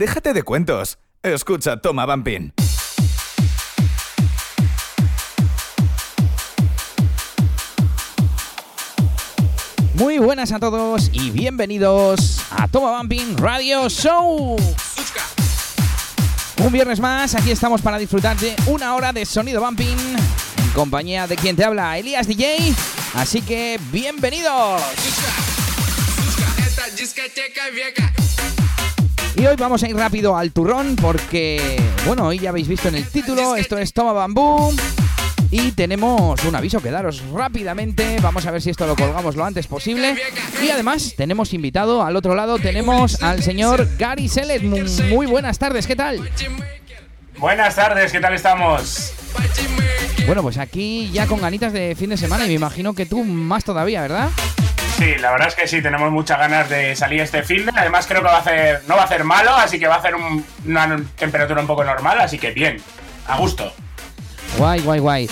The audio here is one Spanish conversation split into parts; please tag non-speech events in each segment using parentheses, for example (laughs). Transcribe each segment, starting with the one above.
déjate de cuentos. Escucha Toma Bumping. Muy buenas a todos y bienvenidos a Toma Bumping Radio Show. Un viernes más, aquí estamos para disfrutar de una hora de sonido bumping en compañía de quien te habla, Elías DJ. Así que bienvenidos. Y hoy vamos a ir rápido al turrón porque, bueno, hoy ya habéis visto en el título, esto es Toma Bambú. Y tenemos un aviso que daros rápidamente. Vamos a ver si esto lo colgamos lo antes posible. Y además tenemos invitado al otro lado, tenemos al señor Gary Selet. Muy buenas tardes, ¿qué tal? Buenas tardes, ¿qué tal estamos? Bueno, pues aquí ya con ganitas de fin de semana y me imagino que tú más todavía, ¿verdad? Sí, la verdad es que sí, tenemos muchas ganas de salir este fin de. Además creo que va a hacer, no va a hacer malo, así que va a hacer una temperatura un poco normal, así que bien, a gusto. Guay, guay, guay.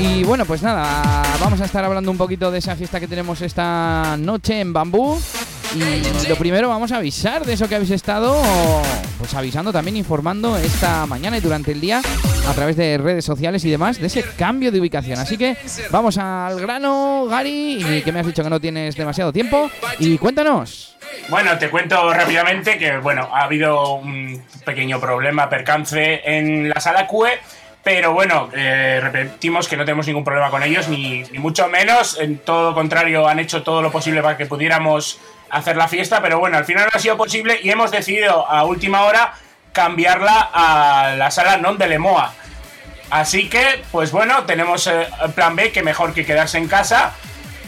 Y bueno, pues nada, vamos a estar hablando un poquito de esa fiesta que tenemos esta noche en Bambú. Y lo primero vamos a avisar de eso que habéis estado pues avisando también, informando esta mañana y durante el día a través de redes sociales y demás de ese cambio de ubicación. Así que vamos al grano, Gary, y que me has dicho que no tienes demasiado tiempo. Y cuéntanos. Bueno, te cuento rápidamente que bueno, ha habido un pequeño problema, percance en la sala QE pero bueno, eh, repetimos que no tenemos ningún problema con ellos, ni, mucho menos. En todo contrario, han hecho todo lo posible para que pudiéramos hacer la fiesta, pero bueno, al final no ha sido posible y hemos decidido a última hora cambiarla a la sala non de Lemoa. Así que, pues bueno, tenemos eh, plan B, que mejor que quedarse en casa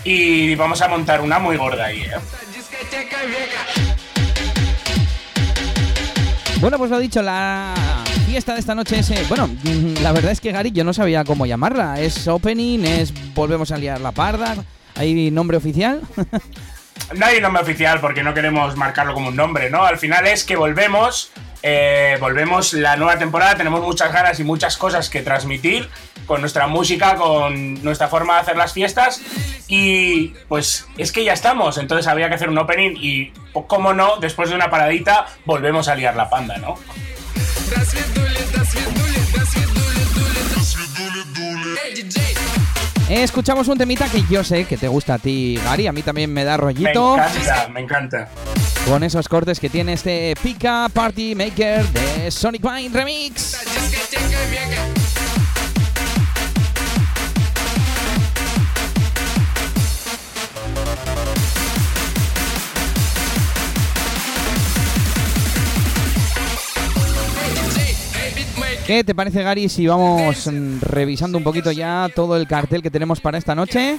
y vamos a montar una muy gorda ahí. ¿eh? Bueno, pues lo dicho, la fiesta de esta noche es... Eh, bueno, la verdad es que Gary yo no sabía cómo llamarla. ¿Es opening? ¿Es volvemos a liar la parda? ¿Hay nombre oficial? (laughs) no hay nombre oficial porque no queremos marcarlo como un nombre, ¿no? Al final es que volvemos, eh, volvemos la nueva temporada, tenemos muchas ganas y muchas cosas que transmitir con nuestra música, con nuestra forma de hacer las fiestas y pues es que ya estamos, entonces había que hacer un opening y, como no, después de una paradita volvemos a liar la panda, ¿no? Escuchamos un temita que yo sé que te gusta a ti, Gary. A mí también me da rollito. Me encanta, me encanta. Con esos cortes que tiene este Pika Party Maker de Sonic Mind Remix. ¿Qué te parece, Gary, si vamos mm, revisando un poquito ya todo el cartel que tenemos para esta noche?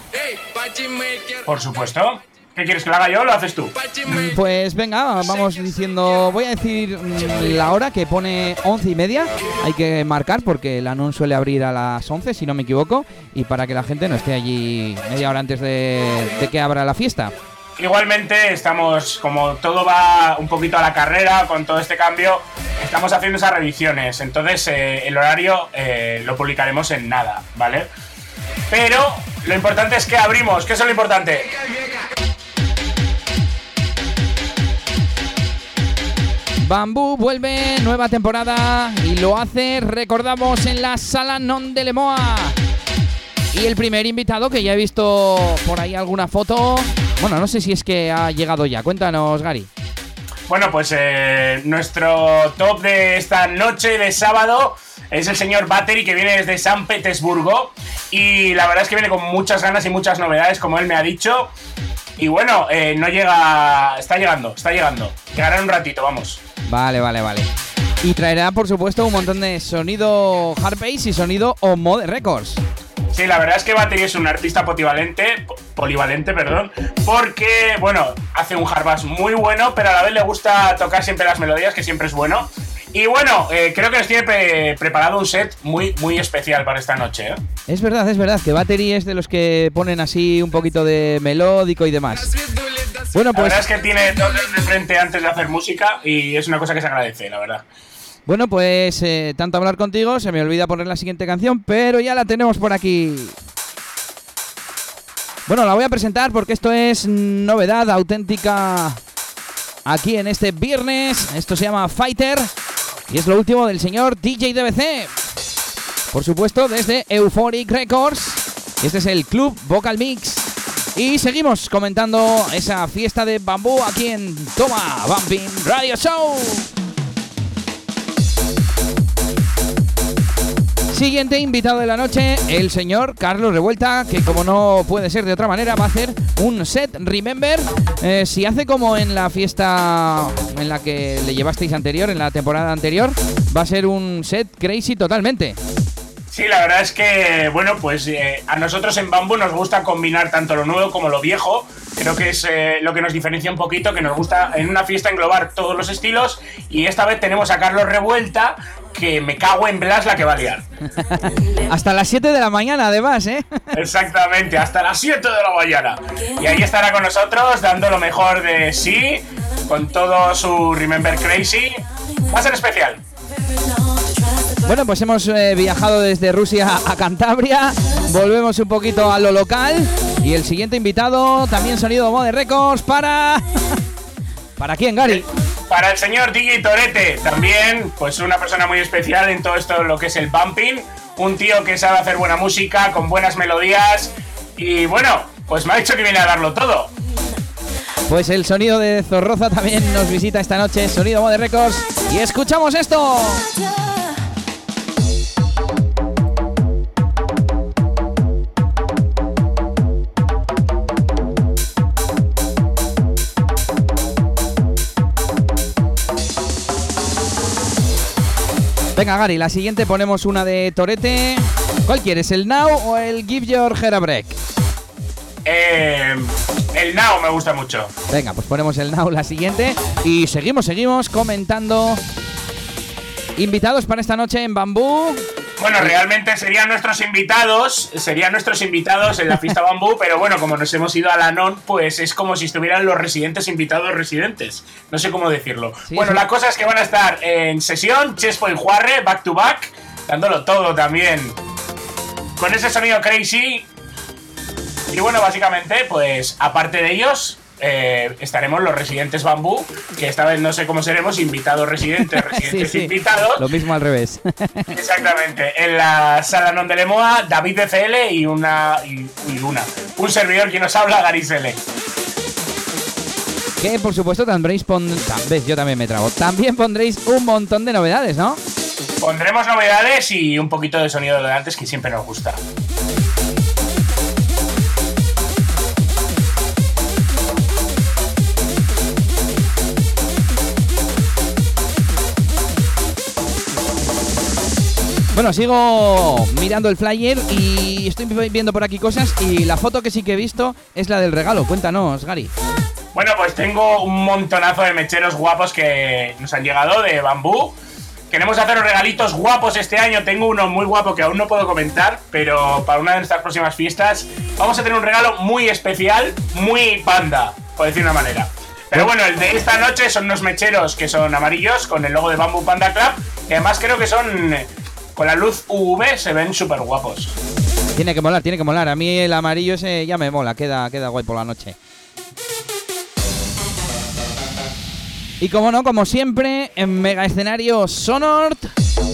Por supuesto. ¿Qué quieres que lo haga yo o lo haces tú? Mm, pues venga, vamos diciendo. Voy a decir mm, la hora que pone once y media. Hay que marcar porque la NUN suele abrir a las 11, si no me equivoco. Y para que la gente no esté allí media hora antes de que abra la fiesta. Igualmente estamos, como todo va un poquito a la carrera con todo este cambio, estamos haciendo esas revisiones. Entonces eh, el horario eh, lo publicaremos en nada, ¿vale? Pero lo importante es que abrimos, ¿qué es lo importante? Bambú vuelve, nueva temporada y lo hace, recordamos, en la sala Non de Lemoa. Y el primer invitado que ya he visto por ahí alguna foto bueno, no sé si es que ha llegado ya. Cuéntanos, Gary. Bueno, pues eh, nuestro top de esta noche de sábado es el señor Battery que viene desde San Petersburgo y la verdad es que viene con muchas ganas y muchas novedades, como él me ha dicho. Y bueno, eh, no llega, está llegando, está llegando. Llegará en un ratito, vamos. Vale, vale, vale. Y traerá, por supuesto, un montón de sonido hard bass y sonido Mode Records. Sí, la verdad es que Battery es un artista polivalente, polivalente, perdón, porque, bueno, hace un hardbass muy bueno, pero a la vez le gusta tocar siempre las melodías, que siempre es bueno. Y bueno, eh, creo que nos tiene preparado un set muy, muy especial para esta noche. ¿eh? Es verdad, es verdad, que Battery es de los que ponen así un poquito de melódico y demás. Bueno, pues. La verdad es que tiene todo de frente antes de hacer música y es una cosa que se agradece, la verdad. Bueno, pues eh, tanto hablar contigo, se me olvida poner la siguiente canción, pero ya la tenemos por aquí. Bueno, la voy a presentar porque esto es novedad auténtica aquí en este viernes. Esto se llama Fighter y es lo último del señor DJ DBC. Por supuesto, desde Euphoric Records. Este es el Club Vocal Mix. Y seguimos comentando esa fiesta de bambú aquí en Toma Bumping Radio Show. Siguiente invitado de la noche, el señor Carlos Revuelta, que como no puede ser de otra manera, va a hacer un set Remember. Eh, si hace como en la fiesta en la que le llevasteis anterior, en la temporada anterior, va a ser un set crazy totalmente. Sí, la verdad es que, bueno, pues eh, a nosotros en Bamboo nos gusta combinar tanto lo nuevo como lo viejo. Creo que es eh, lo que nos diferencia un poquito, que nos gusta en una fiesta englobar todos los estilos. Y esta vez tenemos a Carlos Revuelta, que me cago en Blas la que va a liar. (laughs) hasta las 7 de la mañana, además, ¿eh? Exactamente, hasta las 7 de la mañana. Y ahí estará con nosotros, dando lo mejor de sí, con todo su Remember Crazy. Va a ser especial. Bueno, pues hemos eh, viajado desde Rusia a Cantabria. Volvemos un poquito a lo local. Y el siguiente invitado, también sonido Mode Records para. (laughs) ¿Para quién, Gary? Para el señor DJ Torete, también, pues una persona muy especial en todo esto, lo que es el bumping. Un tío que sabe hacer buena música, con buenas melodías. Y bueno, pues me ha dicho que viene a darlo todo. Pues el sonido de Zorroza también nos visita esta noche, sonido Mode Records. Y escuchamos esto. Venga, Gary, la siguiente ponemos una de Torete. ¿Cuál quieres, el Now o el Give Your Hair a Break? Eh, el Now me gusta mucho. Venga, pues ponemos el Now la siguiente. Y seguimos, seguimos comentando. Invitados para esta noche en Bambú. Bueno, realmente serían nuestros invitados, serían nuestros invitados en la fiesta bambú, (laughs) pero bueno, como nos hemos ido a la non, pues es como si estuvieran los residentes invitados residentes. No sé cómo decirlo. bueno, la cosa es que van a estar en sesión, Chespo y Juarre, back to back, dándolo todo también. Con ese sonido crazy. Y bueno, básicamente, pues aparte de ellos, eh, estaremos los residentes bambú, que esta vez no sé cómo seremos, invitados residentes, (laughs) residentes invitados. Lo mismo al revés. (laughs) Exactamente. En la sala non de Lemoa, David DCL y una, y, una. Un servidor que nos habla, Garisele. Que por supuesto tendréis ves, yo también me trago. También pondréis un montón de novedades, ¿no? Pondremos novedades y un poquito de sonido de antes que siempre nos gusta. Bueno, sigo mirando el flyer y estoy viendo por aquí cosas y la foto que sí que he visto es la del regalo. Cuéntanos, Gary. Bueno, pues tengo un montonazo de mecheros guapos que nos han llegado de bambú. Queremos hacer regalitos guapos este año. Tengo uno muy guapo que aún no puedo comentar, pero para una de nuestras próximas fiestas vamos a tener un regalo muy especial, muy panda, por decir una manera. Pero bueno, el de esta noche son unos mecheros que son amarillos con el logo de Bamboo Panda Club. Y además creo que son con la luz UV se ven súper guapos. Tiene que molar, tiene que molar. A mí el amarillo ese ya me mola, queda, queda guay por la noche. Y como no, como siempre, en Mega Escenario Sonort,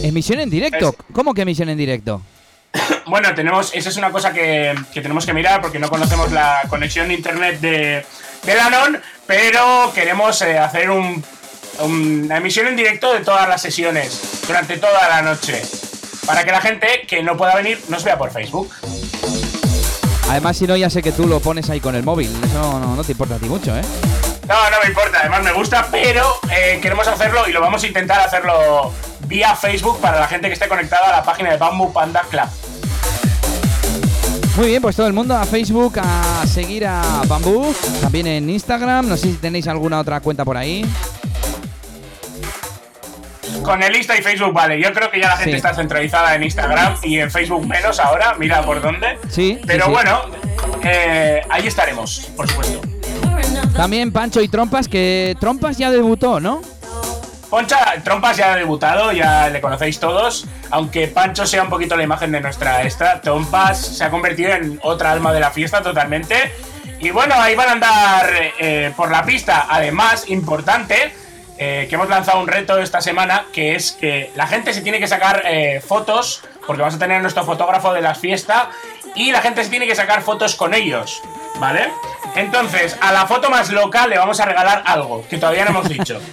emisión en directo. ¿Cómo que emisión en directo? (coughs) bueno, tenemos, esa es una cosa que, tenemos que mirar porque no conocemos la conexión de internet de, de Lanon, pero queremos eh, hacer una emisión en directo de todas las sesiones durante toda la noche para que la gente que no pueda venir nos vea por Facebook. Además, si no, ya sé que tú lo pones ahí con el móvil. Eso no, te importa a ti mucho, ¿eh? No, no me importa. Además, me gusta, pero eh, queremos hacerlo y lo vamos a intentar hacerlo vía Facebook para la gente que esté conectada a la página de Bamboo Panda Club. Muy bien, pues todo el mundo a Facebook a seguir a Bamboo, también en Instagram. No sé si tenéis alguna otra cuenta por ahí. Con el Insta y Facebook, vale. Yo creo que ya la gente está centralizada en Instagram y en Facebook menos ahora. Mira por dónde. Sí. Pero bueno, eh, ahí estaremos, por supuesto. También Pancho y Trompas, que Trompas ya debutó, ¿no? Poncha, Trompas ya ha debutado, ya le conocéis todos. Aunque Pancho sea un poquito la imagen de nuestra esta, Trompas se ha convertido en otra alma de la fiesta totalmente. Y bueno, ahí van a andar eh, por la pista. Además, importante, eh, que hemos lanzado un reto esta semana, que es que la gente se tiene que sacar eh, fotos, porque vamos a tener nuestro fotógrafo de la fiesta, y la gente se tiene que sacar fotos con ellos, ¿vale? Entonces, a la foto más local le vamos a regalar algo, que todavía no hemos dicho. (laughs)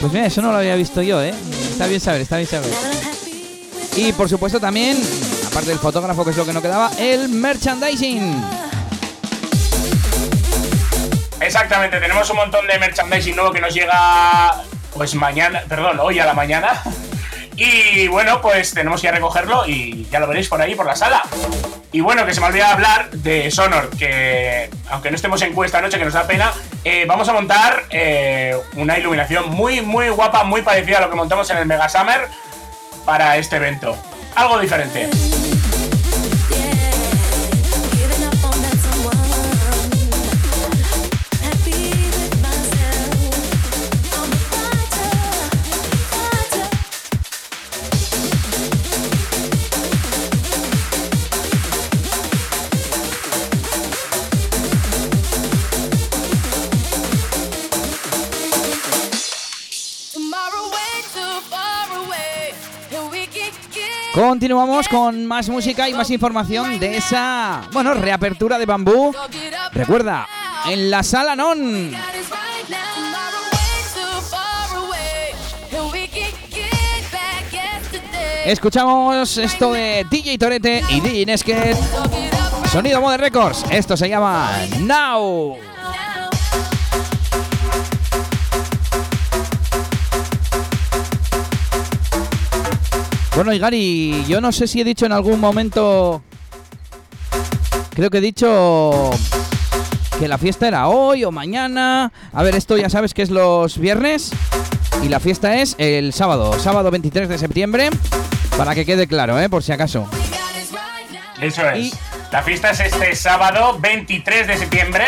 Pues mira, eso no lo había visto yo, ¿eh? Está bien saber, está bien saber. Y por supuesto también, aparte del fotógrafo, que es lo que no quedaba, el merchandising. Exactamente, tenemos un montón de merchandising nuevo que nos llega pues mañana, perdón, hoy a la mañana. Y bueno, pues tenemos que recogerlo y ya lo veréis por ahí, por la sala. Y bueno, que se me olvida hablar de Sonor, que aunque no estemos en cuesta noche, que nos da pena, eh, vamos a montar eh, una iluminación muy, muy guapa, muy parecida a lo que montamos en el Mega Summer para este evento. Algo diferente. Continuamos con más música y más información de esa, bueno, reapertura de bambú. Recuerda, en la sala non. Escuchamos esto de DJ Torete y DJ Nesket. Sonido Mode Records. Esto se llama Now. Bueno, y Gary, yo no sé si he dicho en algún momento. Creo que he dicho que la fiesta era hoy o mañana. A ver, esto ya sabes que es los viernes. Y la fiesta es el sábado, sábado 23 de septiembre. Para que quede claro, ¿eh? Por si acaso. Eso es. La fiesta es este sábado 23 de septiembre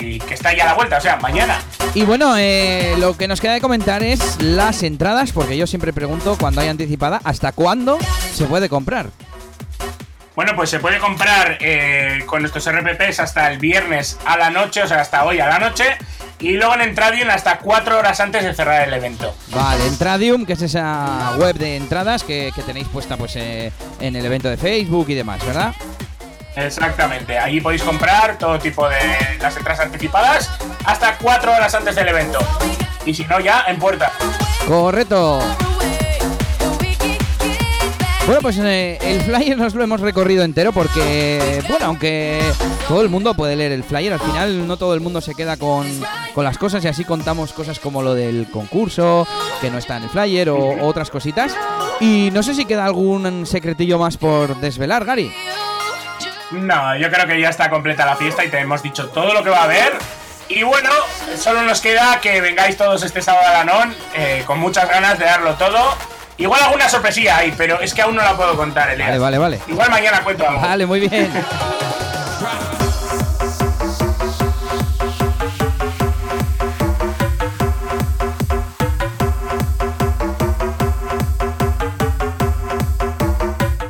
y que está ya a la vuelta, o sea, mañana. Y bueno, eh, lo que nos queda de comentar es las entradas, porque yo siempre pregunto cuando hay anticipada, ¿hasta cuándo se puede comprar? Bueno, pues se puede comprar eh, con nuestros RPPs hasta el viernes a la noche, o sea, hasta hoy a la noche. Y luego en Entradium hasta cuatro horas antes de cerrar el evento. Vale, Entradium, que es esa web de entradas que, tenéis puesta pues eh, en el evento de Facebook y demás, ¿verdad? Exactamente, ahí podéis comprar todo tipo de las entradas anticipadas hasta cuatro horas antes del evento. Y si no, ya en puerta. Correcto. Bueno, pues eh, el flyer nos lo hemos recorrido entero porque, bueno, aunque todo el mundo puede leer el flyer, al final no todo el mundo se queda con, con las cosas y así contamos cosas como lo del concurso, que no está en el flyer o otras cositas. Y no sé si queda algún secretillo más por desvelar, Gary. No, yo creo que ya está completa la fiesta y te hemos dicho todo lo que va a haber. Y bueno, solo nos queda que vengáis todos este sábado a Lanón eh, con muchas ganas de darlo todo. Igual alguna sorpresilla hay, pero es que aún no la puedo contar, Elias. Vale, vale, vale. Igual mañana cuento algo. Vale, muy bien.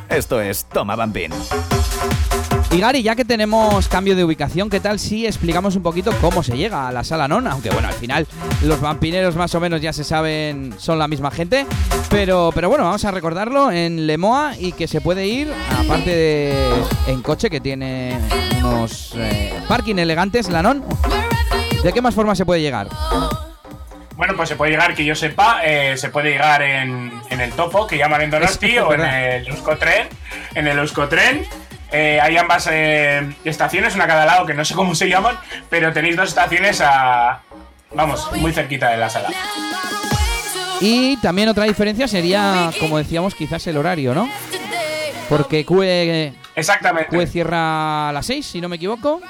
Esto es Toma Bambín. Y Gary, ya que tenemos cambio de ubicación, ¿qué tal si explicamos un poquito cómo se llega a la sala non? Aunque bueno, al final los vampineros más o menos ya se saben, son la misma gente. Pero, pero bueno, vamos a recordarlo en Lemoa y que se puede ir, aparte de en coche que tiene unos eh, parking elegantes, la non. ¿De qué más forma se puede llegar? Bueno, pues se puede llegar, que yo sepa, eh, se puede llegar en, el Topo, que llaman en Donosti, o en el Euskotren. En el Euskotren eh, hay ambas eh, estaciones, una a cada lado, que no sé cómo se llaman, pero tenéis dos estaciones a. Vamos, muy cerquita de la sala. Y también otra diferencia sería, como decíamos, quizás el horario, ¿no? Porque QE. Exactamente. QE cierra a las 6, si no me equivoco.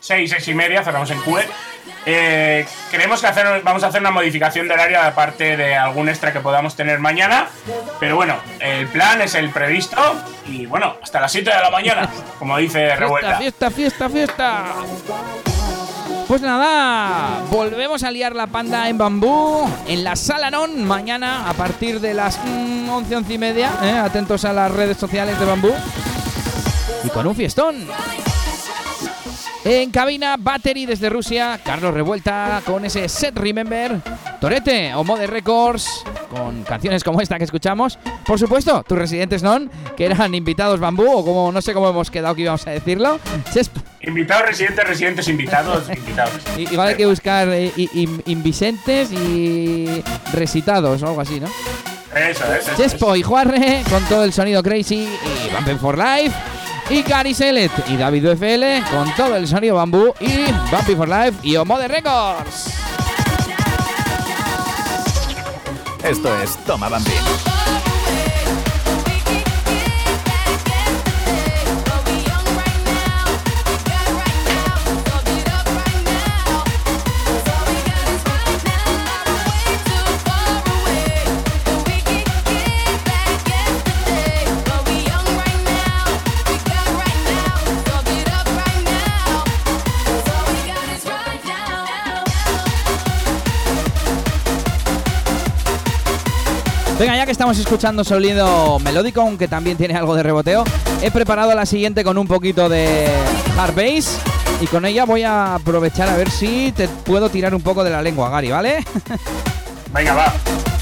6, 6 y media, cerramos en QE. Eh, creemos que hacer, vamos a hacer una modificación de horario aparte de algún extra que podamos tener mañana. Pero bueno, el plan es el previsto. Y bueno, hasta las 7 de la mañana, (laughs) como dice Revuelta. Fiesta, fiesta, fiesta, Pues nada, volvemos a liar la panda en bambú en la sala non mañana a partir de las 11, mm, 11 y media. ¿eh? Atentos a las redes sociales de bambú. Y con un fiestón. En cabina, Battery desde Rusia, Carlos Revuelta con ese set Remember, Torete o Mode Records con canciones como esta que escuchamos. Por supuesto, tus residentes non, que eran invitados bambú o como no sé cómo hemos quedado que íbamos a decirlo. Invitados, residentes, residentes, invitados, (laughs) invitados. Igual hay que buscar eh, invisentes y recitados o algo así, ¿no? Eso, eso. Chespo y Juarre con todo el sonido crazy y Bumping for Life. Y Gary Selet y David UFL con todo el sonido bambú y Bumpy for Life y Homo de Records. Esto es Toma Bambi. Venga, ya que estamos escuchando sonido melódico, aunque también tiene algo de reboteo, he preparado la siguiente con un poquito de hard bass y con ella voy a aprovechar a ver si te puedo tirar un poco de la lengua, Gary, ¿vale? (laughs) Venga, va.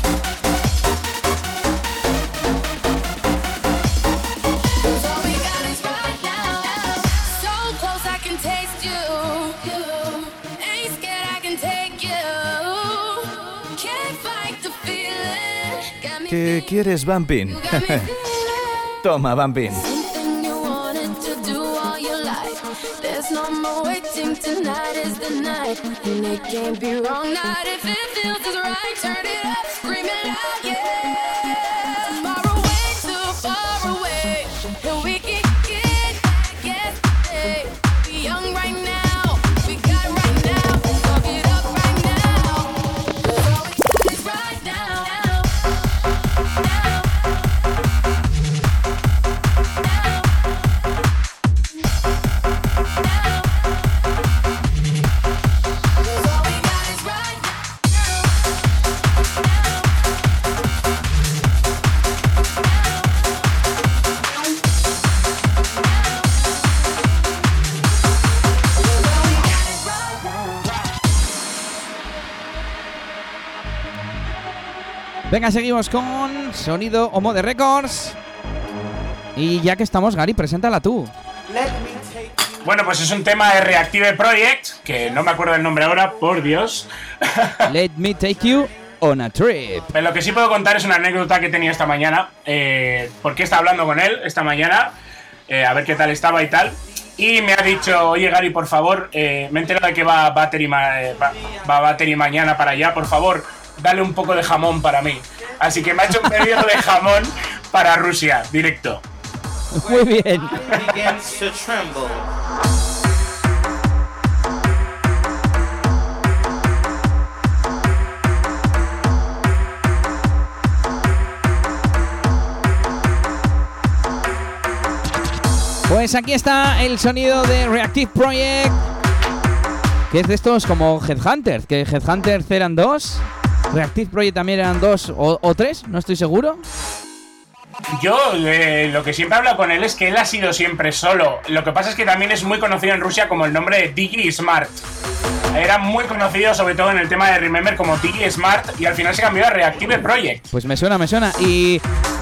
¿Qué quieres, Bumpin? (laughs) Toma, Bumpin. Venga, seguimos con sonido Homo de Records. Y ya que estamos, Gary, preséntala tú. Bueno, pues es un tema de Reactive Project, que no me acuerdo el nombre ahora, por Dios. (laughs) Let me take you on a trip. Pero lo que sí puedo contar es una anécdota que tenía esta mañana, eh, porque estaba hablando con él esta mañana, eh, a ver qué tal estaba y tal. Y me ha dicho, oye Gary, por favor, eh, me he enterado de que va Battery, ma eh, va, va Battery mañana para allá, por favor, dale un poco de jamón para mí. Así que me ha hecho un pedido de jamón para Rusia, directo. Muy bien. Pues aquí está el sonido de Reactive Project. Que es de estos como Headhunter. Que Headhunter eran dos. Reactive Project también eran dos o, o tres, no estoy seguro. Yo eh, lo que siempre hablo con él es que él ha sido siempre solo. Lo que pasa es que también es muy conocido en Rusia como el nombre de Digi Smart. Era muy conocido sobre todo en el tema de Remember como Digi Smart y al final se cambió a Reactive Project. Pues me suena, me suena. Y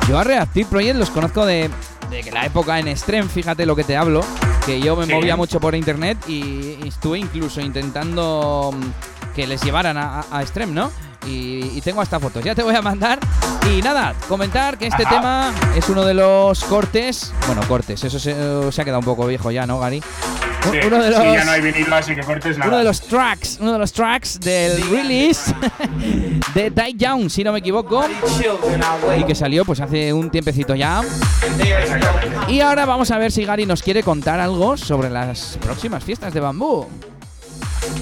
yo a Reactive Project los conozco de, la época en Stream, fíjate lo que te hablo, que yo me Sí. movía mucho por internet y, y estuve incluso intentando mm, que les llevaran a, a, a Stream, ¿no? Y, y tengo hasta fotos, ya te voy a mandar. Y nada, comentar que este Ajá. tema es uno de los cortes, bueno, cortes, eso se, se ha quedado un poco viejo ya, ¿no, Gary? Sí, uno de los, sí, ya no hay vinilo, así que cortes nada. uno de los tracks, uno de los tracks del release (laughs) de Die Young, si no me equivoco, y que salió pues hace un tiempecito ya. Y ahora vamos a ver si Gary nos quiere contar algo sobre las próximas fiestas de bambú.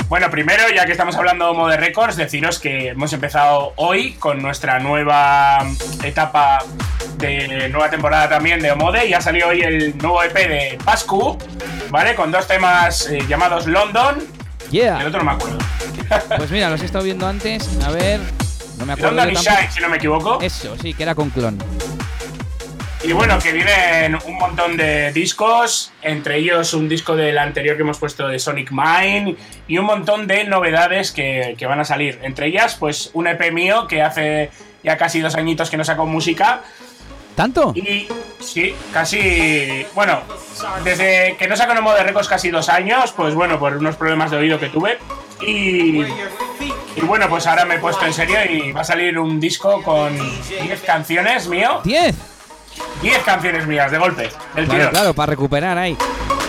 Bueno, primero, ya que estamos hablando de Records, deciros que hemos empezado hoy con nuestra nueva etapa de nueva temporada también de Omode. Ya salió hoy el nuevo EP de Pascu, ¿vale? Con dos temas eh, llamados London. El Yeah. otro no me acuerdo. (laughs) Pues mira, los he estado viendo antes. A ver, no me acuerdo. London y. Shine, si no me equivoco. Eso, sí, que era con clon. Y bueno, que vienen un montón de discos, entre ellos un disco del anterior que hemos puesto de Sonic Mine y un montón de novedades que, que van a salir. Entre ellas, pues un EP mío que hace ya casi dos añitos que no saco música. ¿Tanto? Y sí, casi. Bueno, desde que no saco Nomo de Records casi dos años, pues bueno, por unos problemas de oído que tuve. Y, y bueno, pues ahora me he puesto en serio y va a salir un disco con 10 canciones mío. ¡10! 10 canciones mías de golpe, del Claro, claro, para recuperar ahí.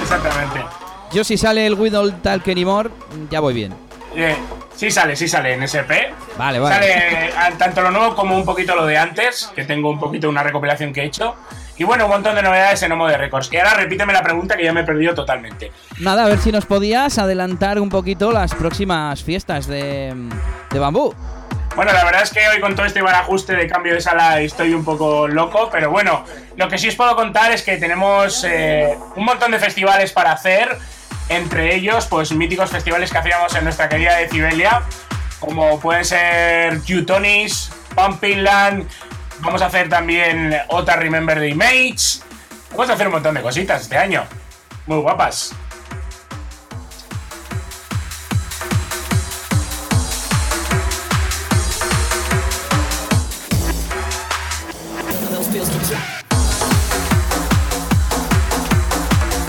Exactamente. Yo si sale el Widow Talk Anymore, ya voy bien. Eh, sí sale, sí sale en SP. Vale, vale. Sale ah, tanto lo nuevo como un poquito lo de antes, que tengo un poquito una recopilación que he hecho. Y bueno, un montón de novedades en Homo de Records. Y ahora repíteme la pregunta que ya me he perdido totalmente. Nada, a ver si nos podías adelantar un poquito las próximas fiestas de, de bambú. Bueno, la verdad es que hoy con todo este barajuste de cambio de sala estoy un poco loco, pero bueno, lo que sí os puedo contar es que tenemos eh, un montón de festivales para hacer, entre ellos, pues míticos festivales que hacíamos en nuestra querida Decibelia, como pueden ser Teutonis, Pumping Land, vamos a hacer también Ota Remember the Image, vamos a hacer un montón de cositas este año, muy guapas.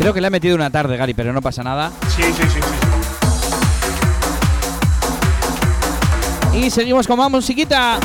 Creo que le ha metido una tarde, Gary, pero no pasa nada. Sí, sí, sí, sí. Y seguimos con más musiquita.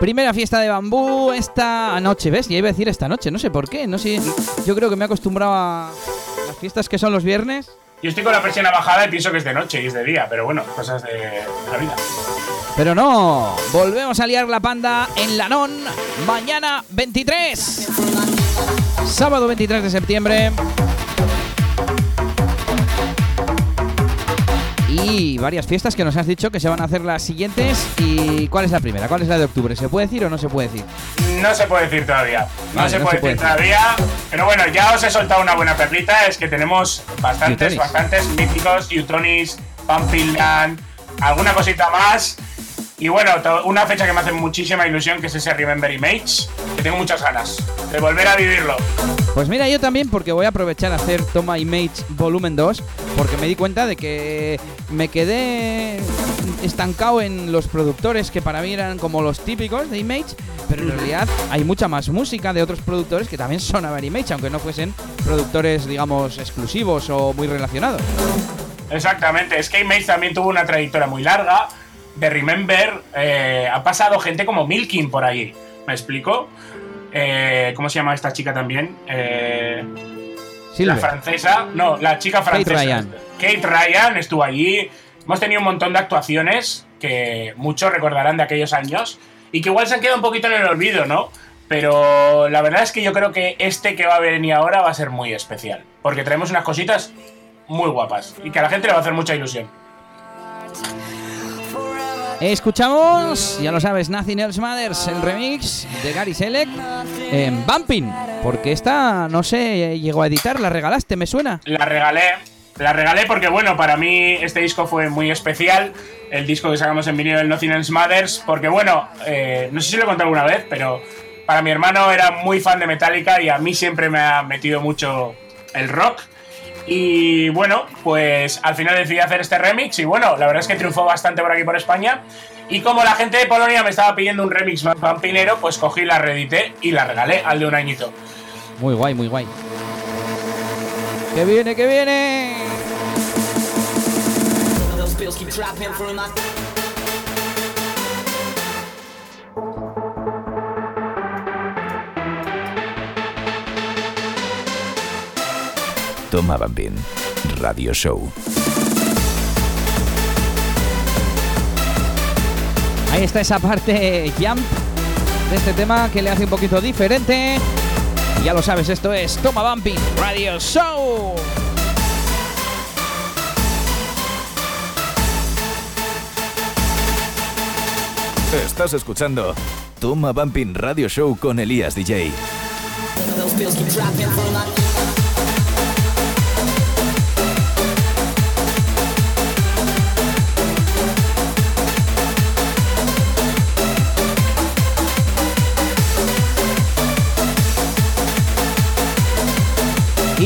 Primera fiesta de bambú esta noche, ¿ves? Ya iba a decir esta noche, no sé por qué, no sé. Yo creo que me he acostumbrado a las fiestas que son los viernes. Yo estoy con la presión bajada y pienso que es de noche y es de día, pero bueno, cosas de, de la vida. Pero no, volvemos a liar la panda en Lanón mañana 23. Sábado 23 de septiembre. Y varias fiestas que nos has dicho que se van a hacer las siguientes. ¿Y cuál es la primera? ¿Cuál es la de octubre? ¿Se puede decir o no se puede decir? No se puede decir todavía. No Vale, se no puede se puede decir todavía. Pero bueno, ya os he soltado una buena perlita. Es que tenemos bastantes, Utonis. bastantes míticos. Utonis, Pumping Land, alguna cosita más. Y bueno, una fecha que me hace muchísima ilusión, que es ese Remember Image, que tengo muchas ganas de volver a vivirlo. Pues mira, yo también porque voy a aprovechar a hacer Toma Image Volumen 2 porque me di cuenta de que me quedé estancado en los productores que para mí eran como los típicos de Image, pero en realidad hay mucha más música de otros productores que también sonaban Image, aunque no fuesen productores, digamos, exclusivos o muy relacionados. Exactamente, es que Image también tuvo una trayectoria muy larga. De Remember, eh, ha pasado gente como Milkin por allí. ¿Me explico? Eh, ¿Cómo se llama esta chica también? Eh, La francesa, no, la chica francesa. Ryan. Kate Ryan estuvo allí. Hemos tenido un montón de actuaciones que muchos recordarán de aquellos años y que igual se han quedado un poquito en el olvido, ¿no? Pero la verdad es que yo creo que este que va a venir ahora va a ser muy especial. Porque traemos unas cositas muy guapas y que a la gente le va a hacer mucha ilusión. Escuchamos, ya lo sabes, Nothing Else Matters, el remix de Gary Selec en Bumping, porque esta no sé, llegó a editar, la regalaste, me suena. La regalé. La regalé porque, bueno, para mí este disco fue muy especial. El disco que sacamos en vinilo del Nothing Else Matters. Porque, bueno, eh, no sé si lo he contado alguna vez, pero para mi hermano era muy fan de Metallica y a mí siempre me ha metido mucho el rock. Y bueno, pues al final decidí hacer este remix y bueno, la verdad es que triunfó bastante por aquí por España. Y como la gente de Polonia me estaba pidiendo un remix más vampinero, pues cogí, la reedité y la regalé al de un añito. Muy guay, muy guay. ¡Que viene, que viene! Those bills keep dropping from my Toma Bambín Radio Show. Ahí está esa parte jump de este tema que le hace un poquito diferente. Y ya lo sabes, esto es Toma Bumping Radio Show. Estás escuchando Toma Bumping Radio Show con Elías DJ.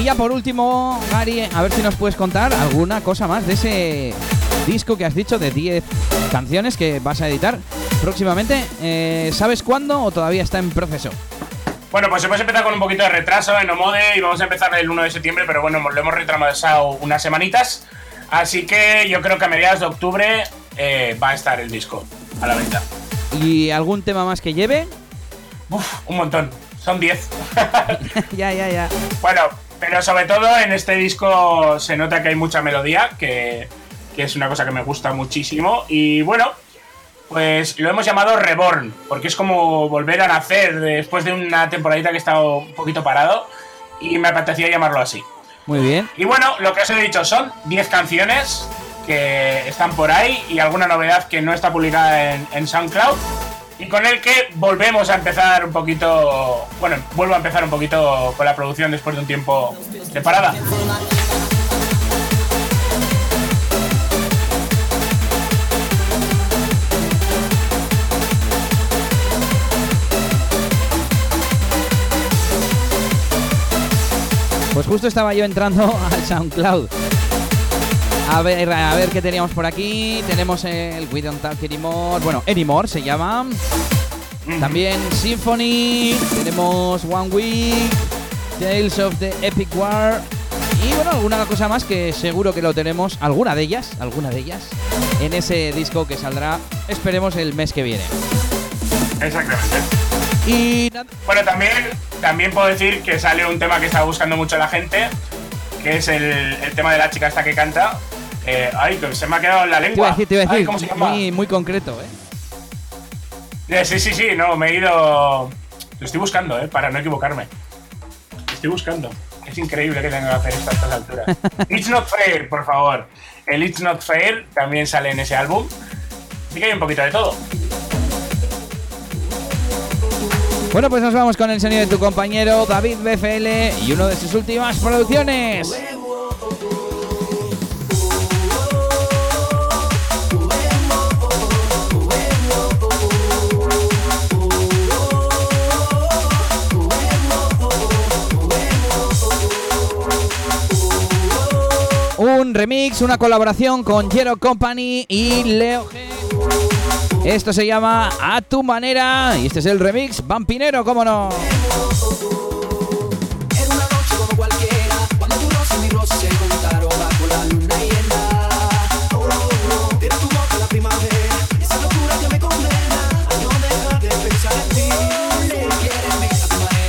Y ya por último, Gary, a ver si nos puedes contar alguna cosa más de ese disco que has dicho de 10 canciones que vas a editar próximamente. Eh, ¿Sabes cuándo o todavía está en proceso? Bueno, pues hemos empezado con un poquito de retraso en Omode y vamos a empezar el 1 de septiembre, pero bueno, lo hemos retrasado unas semanitas. Así que yo creo que a mediados de octubre eh, va a estar el disco a la venta. ¿Y algún tema más que lleve? Uf, un montón. Son 10. (laughs) ya, ya, ya. bueno, pero sobre todo en este disco se nota que hay mucha melodía, que, que es una cosa que me gusta muchísimo. Y bueno, pues lo hemos llamado Reborn, porque es como volver a nacer después de una temporadita que he estado un poquito parado y me apetecía llamarlo así. Muy bien. Y bueno, lo que os he dicho son 10 canciones que están por ahí y alguna novedad que no está publicada en, en SoundCloud. Y con el que volvemos a empezar un poquito. Bueno, vuelvo a empezar un poquito con la producción después de un tiempo de parada. Pues justo estaba yo entrando (laughs) al SoundCloud. A ver, a ver qué teníamos por aquí. Tenemos el We Don't Talk Anymore. Bueno, Anymore se llama. También Symphony. Tenemos One Week. Tales of the Epic War. Y bueno, alguna cosa más que seguro que lo tenemos. Alguna de ellas, alguna de ellas. En ese disco que saldrá, esperemos, el mes que viene. Exactamente. Y. Bueno, también, también puedo decir que sale un tema que está buscando mucho la gente, que es el, el tema de la chica esta que canta. Eh, ay, se me ha quedado en la Te iba lengua. a decir, te iba a Ay, decir. ¿Cómo se llama? muy, muy concreto, ¿eh? Eh, sí, sí, sí, no, me he ido. Lo estoy buscando, eh, para no equivocarme. Lo estoy buscando. Es increíble que tenga que hacer esto a estas alturas. (laughs) It's Not Fair, por favor. El It's Not Fair también sale en ese álbum. Así que hay un poquito de todo. Bueno, pues nos vamos con el sonido de tu compañero David BFL y uno de sus últimas producciones. Un remix, una colaboración con Jero Company y Leo G. Esto se llama A tu manera y este es el remix Vampinero, cómo no.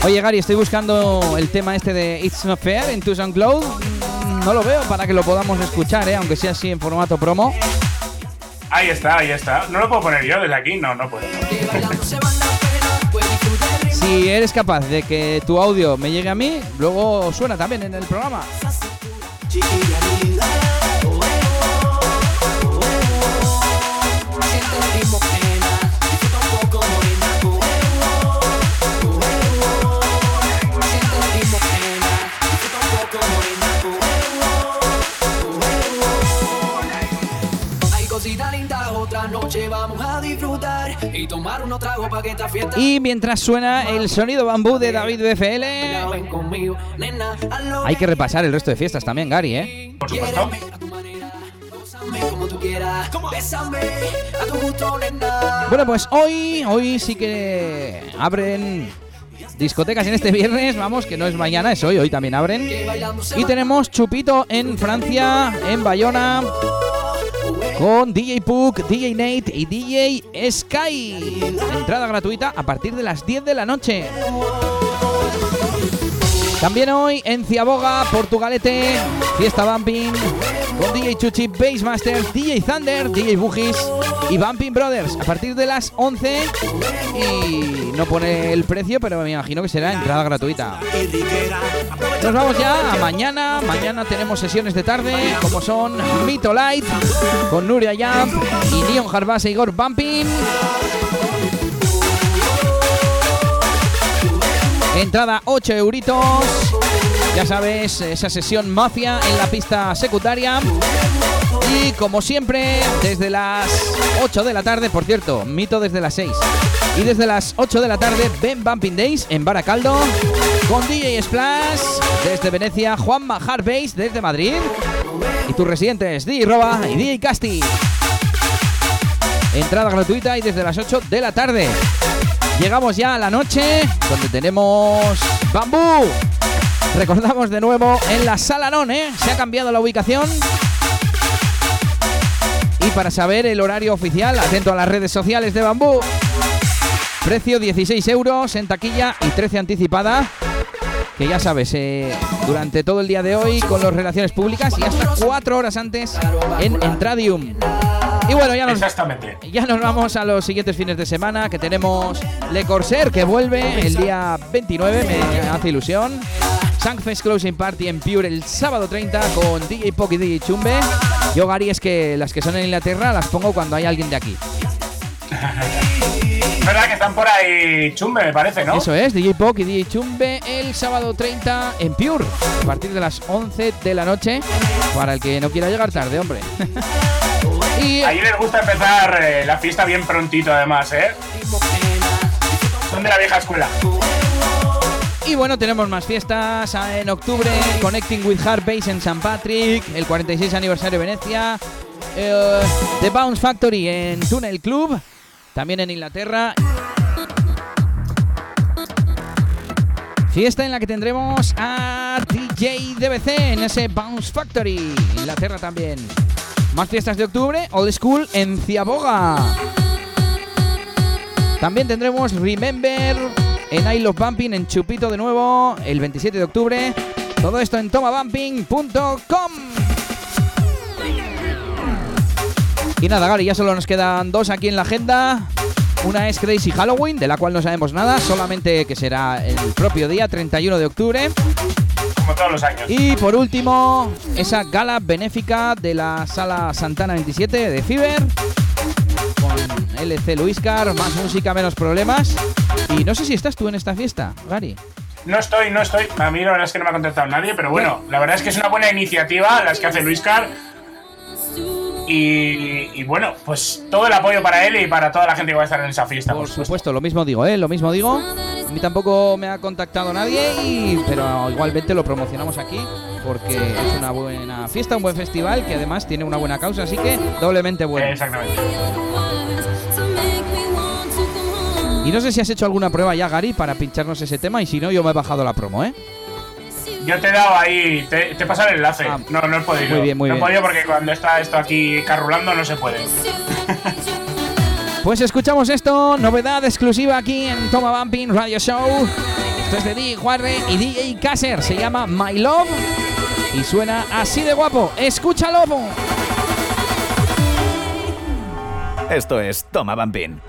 Oye Gary, estoy buscando el tema este de It's Not Fair en tu SoundCloud. No lo veo para que lo podamos escuchar, ¿eh? aunque sea así en formato promo. Ahí está, ahí está. ¿No lo puedo poner yo desde aquí? No, no puedo. Si eres capaz de que tu audio me llegue a mí, luego suena también en el programa. Y tomar unos tragos pa' que esta fiesta Y mientras suena el sonido bambú de David BFL, hay que repasar el resto de fiestas también, Gary, ¿eh? Por supuesto. Bueno, pues hoy, hoy sí que abren discotecas en este viernes, vamos, que no es mañana, es hoy, hoy también abren. Y tenemos Chupito en Francia, en Bayona, con DJ Puck, DJ Nate y DJ Sky. Entrada gratuita a partir de las 10 de la noche. También hoy en Ciaboga, Portugalete, Fiesta Bumping, con DJ Chuchi, Bassmaster, DJ Thunder, DJ Bugis y Bumping Brothers a partir de las 11. Y no pone el precio, pero me imagino que será entrada gratuita. Nos vamos ya a mañana. Mañana tenemos sesiones de tarde, como son Mito Light con Nuria Yamp y Neon Harbas e Igor Bumping. Entrada 8 euritos. Ya sabes, esa sesión mafia en la pista secundaria. Y como siempre, desde las 8 de la tarde, por cierto, mito desde las 6. Y desde las 8 de la tarde, Ben Bumping Days en Baracaldo. Con DJ Splash desde Venecia, Juanma Hardbase desde Madrid. Y tus residentes, DJ Roba y DJ Casti. Entrada gratuita y desde las 8 de la tarde. Llegamos ya a la noche donde tenemos Bambú. Recordamos de nuevo en la sala non, ¿eh? Se ha cambiado la ubicación. Y para saber el horario oficial, atento a las redes sociales de Bambú. Precio 16 euros en taquilla y 13 anticipada. Que ya sabes, eh, durante todo el día de hoy con las relaciones públicas y hasta 4 horas antes en Entradium. Y bueno, ya nos, Exactamente. ya nos vamos a los siguientes fines de semana que tenemos Le Corsair que vuelve el día 29, me hace ilusión. Sankfest Closing Party en Pure el sábado 30 con DJ Pok y DJ Chumbe. Yo, Gary, es que las que son en Inglaterra las pongo cuando hay alguien de aquí. Es verdad que están por ahí chumbe, me parece, ¿no? Eso es, DJ Pok y DJ Chumbe el sábado 30 en Pure, a partir de las 11 de la noche, para el que no quiera llegar tarde, hombre. (laughs) Ahí les gusta empezar eh, la fiesta bien prontito, además, ¿eh? Son de la vieja escuela. Y bueno, tenemos más fiestas ah, en octubre, Connecting with Heart Base en San Patrick, el 46 aniversario de Venecia, eh, The Bounce Factory en Tunnel Club, también en Inglaterra. Fiesta en la que tendremos a DJ DBC en ese Bounce Factory, Inglaterra también. Más fiestas de octubre, Old School en Ciaboga. También tendremos Remember en I Love Bumping en Chupito de nuevo el 27 de octubre. Todo esto en tomabumping.com. Y nada, Gary, ya solo nos quedan dos aquí en la agenda. Una es Crazy Halloween, de la cual no sabemos nada, solamente que será el propio día, 31 de octubre. Como todos los años. Y por último, esa gala benéfica de la sala Santana 27 de Fiverr. Con LC Luiscar, más música, menos problemas. Y no sé si estás tú en esta fiesta, Gary. No estoy, no estoy. A mí la verdad es que no me ha contactado nadie, pero bueno, la verdad es que es una buena iniciativa las que hace Luis Car. Y, y bueno, pues todo el apoyo para él y para toda la gente que va a estar en esa fiesta, Por por supuesto. supuesto, lo mismo digo, ¿eh? Lo mismo digo. A mí tampoco me ha contactado nadie, y- pero igualmente lo promocionamos aquí porque es una buena fiesta, un buen festival que además tiene una buena causa, así que doblemente bueno. Exactamente. Y no sé si has hecho alguna prueba ya, Gary, para pincharnos ese tema, y si no, yo me he bajado la promo, ¿eh? Yo te he dado ahí, te, te he pasado el enlace. Ah, no, no he podido. muy bien, muy no bien. he podido porque cuando está esto aquí carrulando no se puede. (laughs) Pues escuchamos esto, novedad exclusiva aquí en Toma Bumping Radio Show. Esto es de DJ Juarre y DJ Kasser, se llama My Love y suena así de guapo. ¡Escúchalo! Esto es Toma Bambín.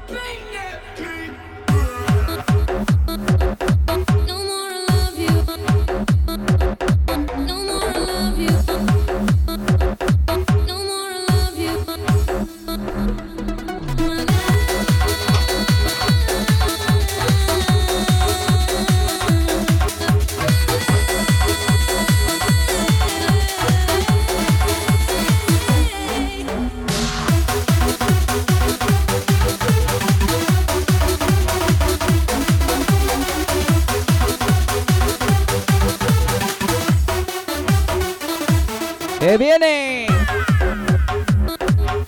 ¡Que viene!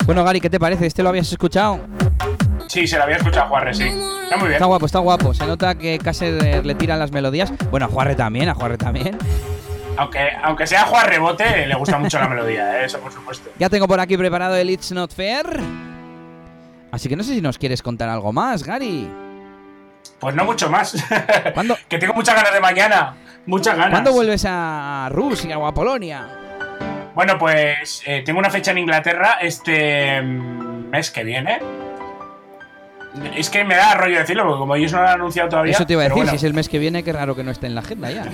Bueno, Gary, ¿qué te parece? ¿Este lo habías escuchado? Sí, se lo había escuchado a Juarre, sí. Está muy bien. Está guapo, está guapo. Se nota que eh, le tiran las melodías. Bueno, a Juarre también, a Juarre también. Aunque, aunque sea Juan Rebote, le gusta mucho la melodía, ¿eh? eso por supuesto. Ya tengo por aquí preparado el It's Not Fair. Así que no sé si nos quieres contar algo más, Gary. Pues no mucho más. ¿Cuándo, (laughs) que tengo muchas ganas de mañana. Muchas ganas. ¿cuándo vuelves a Rusia o a Polonia? Bueno, pues eh, tengo una fecha en Inglaterra este mm, mes que viene. Es que me da rollo decirlo, porque como ellos no lo han anunciado todavía. Eso te iba a decir, bueno, si es el mes que viene, qué raro que no esté en la agenda ya.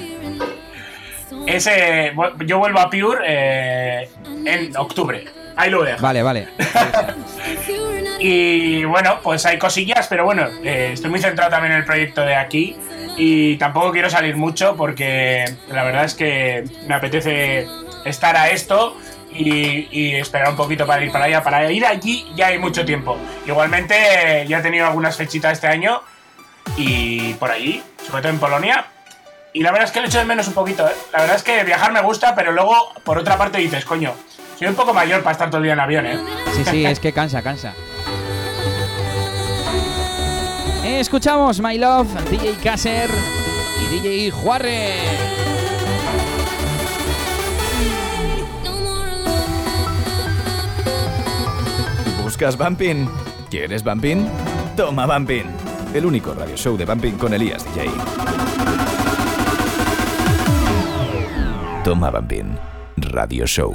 ese, yo vuelvo a Pure eh, en octubre. Ahí lo dejar. Vale, vale. (laughs) Y bueno, pues hay cosillas, pero bueno, eh, estoy muy centrado también en el proyecto de aquí. Y tampoco quiero salir mucho porque la verdad es que me apetece estar a esto y, y esperar un poquito para ir para allá. Para ir allí ya hay mucho tiempo. Igualmente ya he tenido algunas fechitas este año y por allí, sobre todo en Polonia. Y la verdad es que lo echo de menos un poquito, ¿eh? La verdad es que viajar me gusta, pero luego, por otra parte, dices, coño, soy un poco mayor para estar todo el día en avión, ¿eh? Sí, sí, es que cansa, cansa. Escuchamos My Love, DJ Kasser y DJ Juarre. ¿Buscas Bumping? ¿Quieres Bumping? Toma Bumping. El único radio show de Bumping con Elías DJ. Toma Bumping. Radio Show.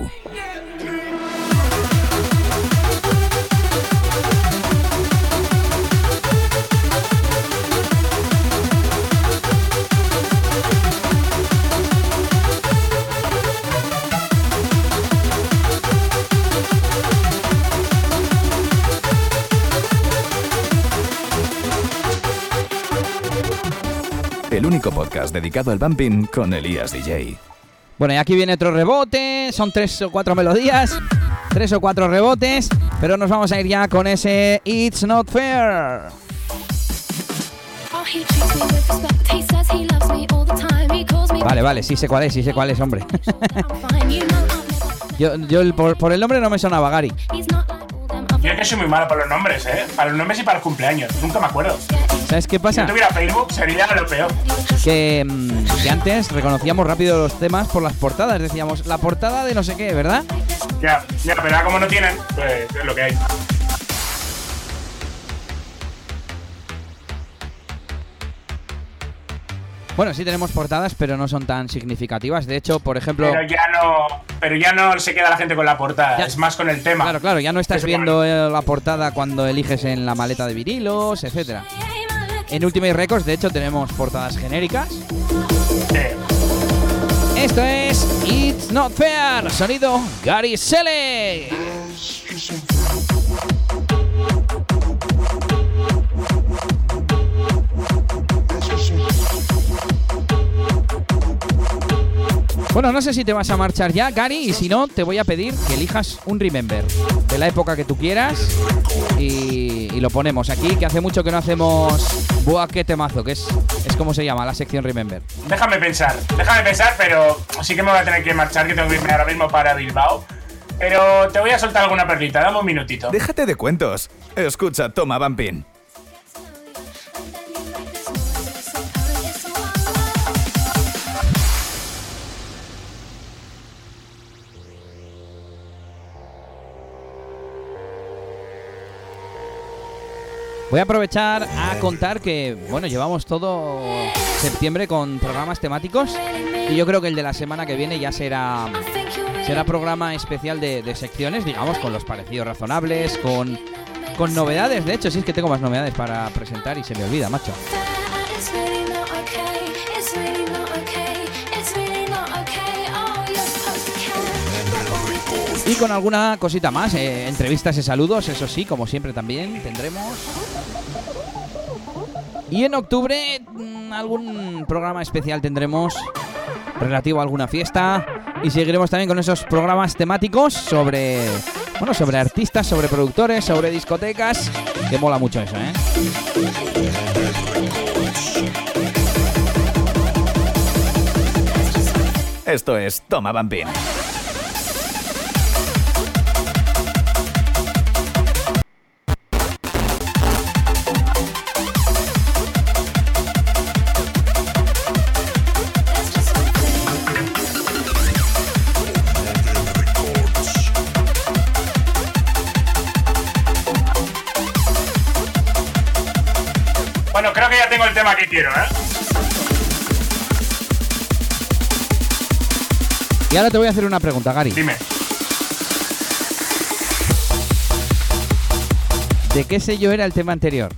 El único podcast dedicado al Bumping con Elías DJ. Bueno, y aquí viene otro rebote. Son tres o cuatro melodías. Tres o cuatro rebotes. Pero nos vamos a ir ya con ese It's Not Fair. Vale, vale, sí sé cuál es, sí sé cuál es, hombre. (laughs) Yo, yo por, por el nombre no me sonaba, Gary. Que soy muy malo para los nombres, ¿eh? Para los nombres y para los cumpleaños. Nunca me acuerdo. ¿Sabes qué Si pasa? no tuviera Facebook, sería lo peor. Que, mm, que antes reconocíamos rápido los temas por las portadas. Decíamos, la portada de no sé qué, ¿verdad? Ya, ya, pero como no tienen, pues es lo que hay. Bueno, sí tenemos portadas, pero no son tan significativas. De hecho, por ejemplo... Pero ya no, pero ya no se queda la gente con la portada, Ya. es más con el tema. Claro, claro, ya no estás viendo eh, la portada cuando eliges en la maleta de vinilos, etcétera. En Ultimate Records, de hecho, tenemos portadas genéricas. Sí. Esto es It's Not Fair, sonido Gary Sele. Bueno, no sé si te vas a marchar ya, Gary, y si no, te voy a pedir que elijas un Remember de la época que tú quieras y, y lo ponemos aquí, que hace mucho que no hacemos Buah, qué temazo, que es, es como se llama la sección Remember. Déjame pensar, déjame pensar, pero sí que me voy a tener que marchar, que tengo que irme ahora mismo para Bilbao. Pero te voy a soltar alguna perlita, dame un minutito. Déjate de cuentos. Escucha, toma Bumping. Voy a aprovechar a contar que, bueno, llevamos todo septiembre con programas temáticos y yo creo que el de la semana que viene ya será, será programa especial de, secciones, digamos, con los parecidos razonables, con, con novedades. De hecho, sí es que tengo más novedades para presentar y se me olvida, macho. Y con alguna cosita más, eh, entrevistas y saludos, eso sí, como siempre también tendremos. Y en octubre mm, algún programa especial tendremos relativo a alguna fiesta y seguiremos también con esos programas temáticos sobre bueno, sobre artistas, sobre productores, sobre discotecas, que mola mucho eso, ¿eh? Esto es Toma Bumping. Quiero, ¿eh? Y ahora te voy a hacer una pregunta, Gary. Dime. ¿De qué sello era el tema anterior?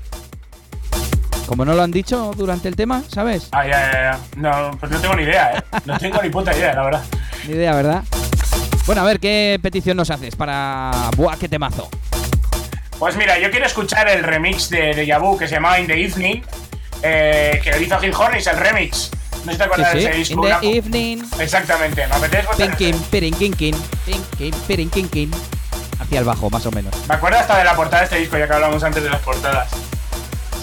Como no lo han dicho durante el tema, ¿sabes? Ah, ya, ya, ya. No, pues no tengo ni idea, ¿eh? No tengo ni puta idea, la verdad. (laughs) Ni idea, ¿verdad? Bueno, a ver, ¿qué petición nos haces para... Buah, qué temazo. Pues mira, yo quiero escuchar el remix de, de Yabu que se llamaba In the Evening, eh, que lo hizo Gil Hornis, el remix. No sé si te Sí, acuerdas de ese disco. In una- the evening. Exactamente, me apetece. Hacia el bajo, más o menos. Me acuerdo hasta de la portada de este disco, ya que hablamos antes de las portadas.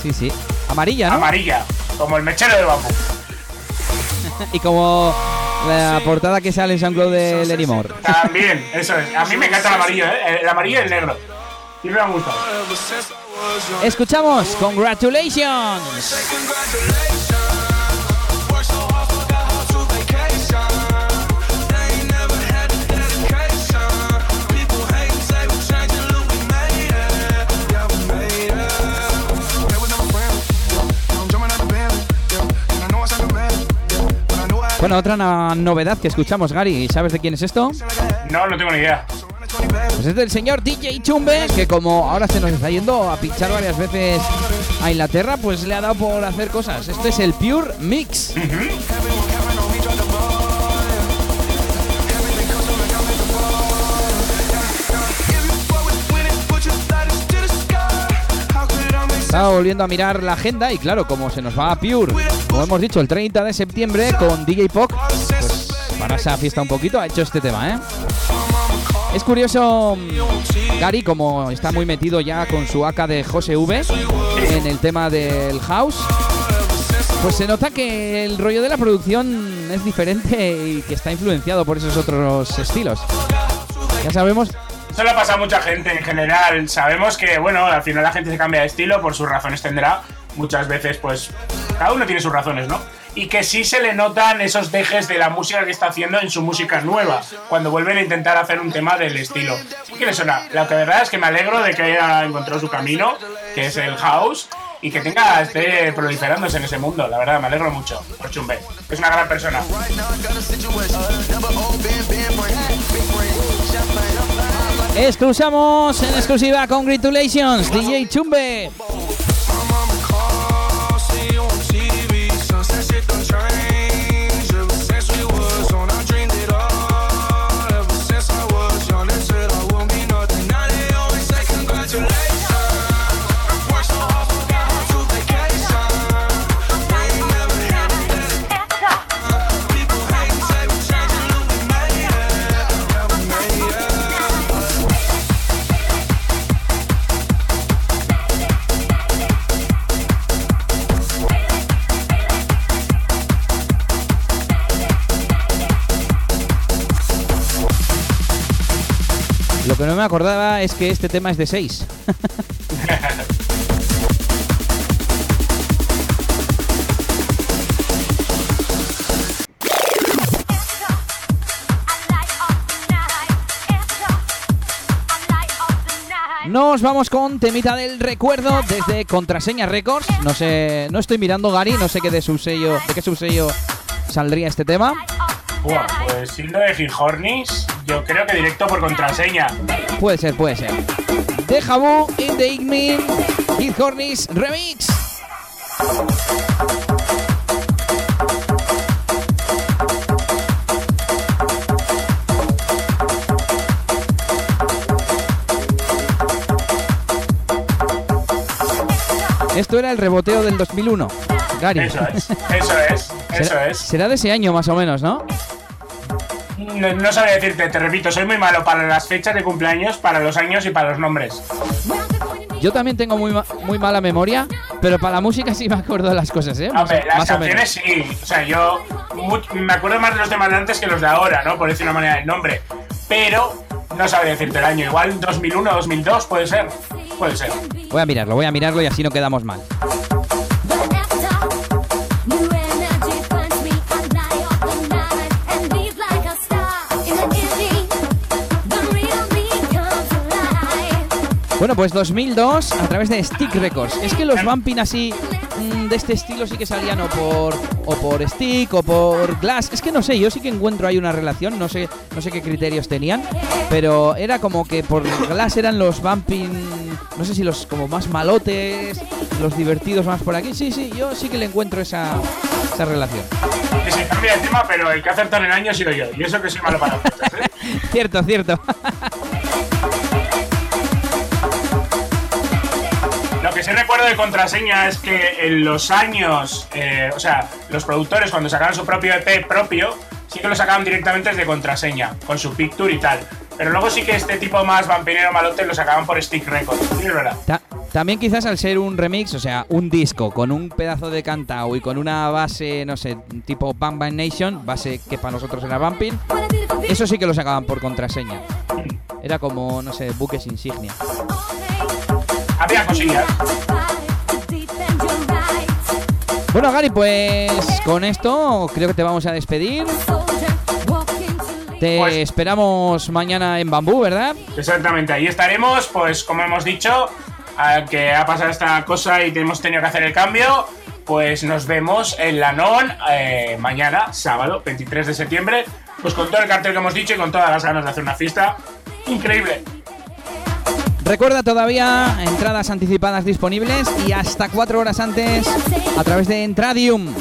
Sí, sí. Amarilla, ¿no? Amarilla, como el mechero de bambú. (laughs) Y como la portada que sale en SoundCloud de Lenny Moore. También, eso es. A mí me encanta el amarillo, ¿eh? El amarillo y el negro. Siempre me han gustado. Escuchamos Congratulations. Bueno, otra no- novedad que escuchamos, Gary. ¿Sabes de quién es esto? No, no tengo ni idea. Pues es del señor DJ Chumbe, que como ahora se nos está yendo a pinchar varias veces a Inglaterra, pues le ha dado por hacer cosas. Este es el Pure Mix. Estaba volviendo a mirar la agenda y claro, como se nos va a Pure, como hemos dicho, el 30 de septiembre con DJ Poc, pues para esa fiesta un poquito ha hecho este tema, ¿eh? Es curioso, Gary, como está muy metido ya con su AK de José V en el tema del house, pues se nota que el rollo de la producción es diferente y que está influenciado por esos otros estilos. Ya sabemos, Eso le pasa a mucha gente en general. Sabemos que, bueno, al final la gente se cambia de estilo, por sus razones tendrá. Muchas veces, pues, cada uno tiene sus razones, ¿no? Y que sí se le notan esos dejes de la música que está haciendo en su música nueva, cuando vuelven a intentar hacer un tema del estilo. ¿Qué le suena? La que verdad es que me alegro de que haya encontrado su camino, que es el house, y que tenga, esté proliferándose en ese mundo. La verdad, me alegro mucho por Chumbe. Es una gran persona. escuchamos en exclusiva Congratulations, DJ Chumbe. Que no me acordaba es que este tema es de 6. Nos vamos con temita del recuerdo desde Contraseña Records. No sé, no estoy mirando Gary, no sé qué de su sello, de qué subsello saldría este tema. Buah, pues siendo de yo creo que directo por contraseña. Puede ser, puede ser. De Jabu in the Igmin, Kid Hornis Remix. Esto era el reboteo del 2001. Gary. Eso es, eso es, (laughs) eso será, es. será de ese año más o menos, ¿no? No, no sabría decirte, te repito, soy muy malo para las fechas de cumpleaños, para los años y para los nombres. Yo también tengo muy, ma- muy mala memoria, pero para la música sí me acuerdo de las cosas, ¿eh? Más, las más o menos. canciones sí. O sea, yo me acuerdo más de los temas de antes que los de ahora, ¿no? Por decir una manera del nombre. Pero no sabría decirte el año. Igual 2001, 2002, puede ser. Puede ser. Voy a mirarlo, voy a mirarlo y así no quedamos mal. Bueno, pues 2002 a través de Stick Records. Es que los Bumping así mm, de este estilo sí que salían o por o por Stick o por Glass. Es que no sé, yo sí que encuentro ahí una relación, no sé no sé qué criterios tenían, pero era como que por Glass eran los Bumping, no sé si los como más malotes, los divertidos más por aquí. Sí, sí, yo sí que le encuentro esa esa relación. Que se cambia de tema, pero el que acertar en año he sido yo. Y eso que soy malo para (laughs) fechas, ¿eh? cierto, cierto. Recuerdo de contraseña es que en los años, eh, o sea, los productores cuando sacaban su propio EP propio, sí que lo sacaban directamente desde contraseña, con su picture y tal. Pero luego sí que este tipo más vampinero malote lo sacaban por Stick Records. Sí, es verdad. Ta- también quizás al ser un remix, o sea, un disco con un pedazo de cantao y con una base, no sé, tipo Bang Bang Nation, base que para nosotros era Bumping, eso sí que lo sacaban por contraseña. Era como, no sé, buques insignia. Había cosillas. Bueno, Gary, pues con esto creo que te vamos a despedir. Te Pues- esperamos mañana en Bambú, ¿verdad? Exactamente, ahí estaremos, pues como hemos dicho, a que ha pasado esta cosa y hemos tenido que hacer el cambio, pues nos vemos en la NON eh, mañana, sábado, 23 de septiembre, pues con todo el cartel que hemos dicho y con todas las ganas de hacer una fiesta increíble. Recuerda todavía entradas anticipadas disponibles y hasta cuatro horas antes a través de Entradium.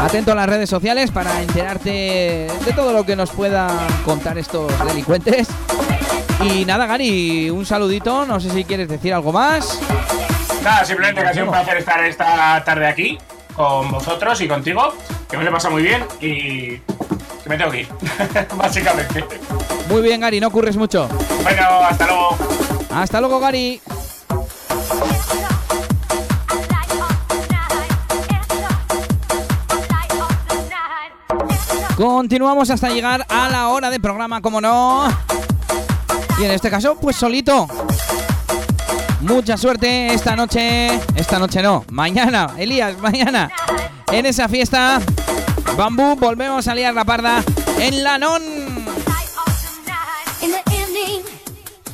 Atento a las redes sociales para enterarte de todo lo que nos puedan contar estos delincuentes. Y nada, Gary, un saludito. No sé si quieres decir algo más. Nada, simplemente que ha sido un placer estar esta tarde aquí con vosotros y contigo, que me lo he pasado muy bien y me tengo que ir, (laughs) básicamente. Muy bien, Gary, no curres mucho. Bueno, hasta luego. Hasta luego, Gary. Continuamos hasta llegar a la hora de programa, como no. Y en este caso, pues solito. Mucha suerte esta noche. Esta noche no, mañana, Elías, mañana. En esa fiesta, Bambú, volvemos a liar la parda en la non. In the evening,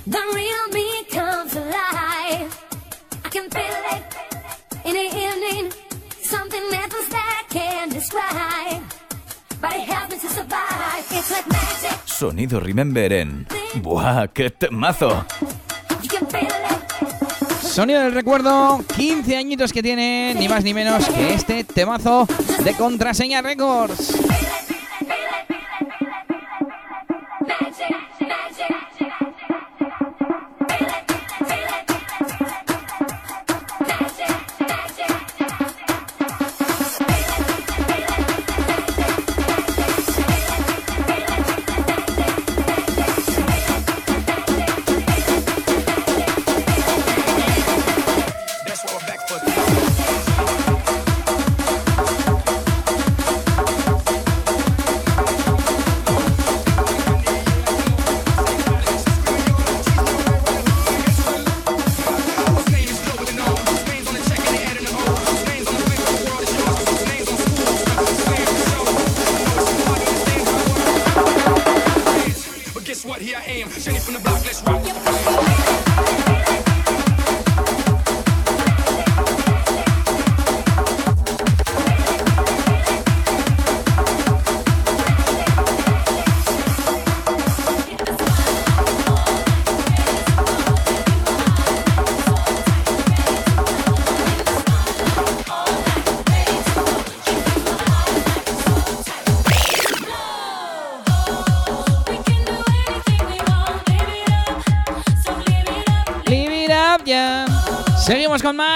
the real me comes alive. I can feel it. In the evening, something mental that can't describe. But it helps me to survive. It's like magic. Sonido Remember en... ¡Buah, qué temazo! Sonido del recuerdo, 15 añitos que tiene, ni más ni menos que este temazo de Contraseña Records.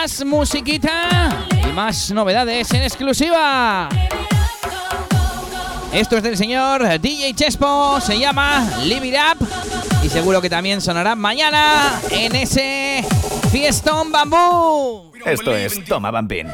Más musiquita y más novedades en exclusiva. Esto es del señor DJ Chespo, se llama Live It Up y seguro que también sonará mañana en ese fiestón bambú. Esto es Toma Bampin.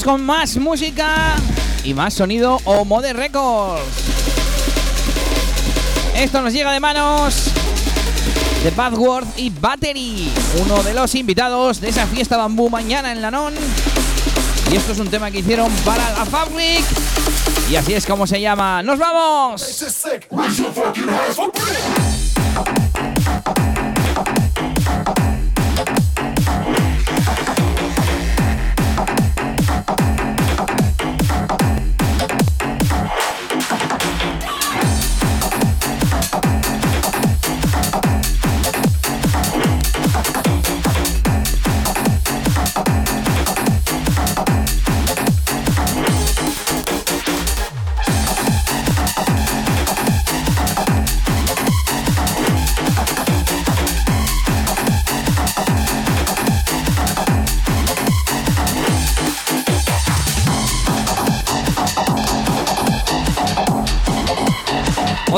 Con más música y más sonido o Mode Records. Esto nos llega de manos de Badworth y Battery, uno de los invitados de esa fiesta bambú mañana en Lanón. Y esto es un tema que hicieron para la Fabric. Y así es como se llama. ¡Nos vamos!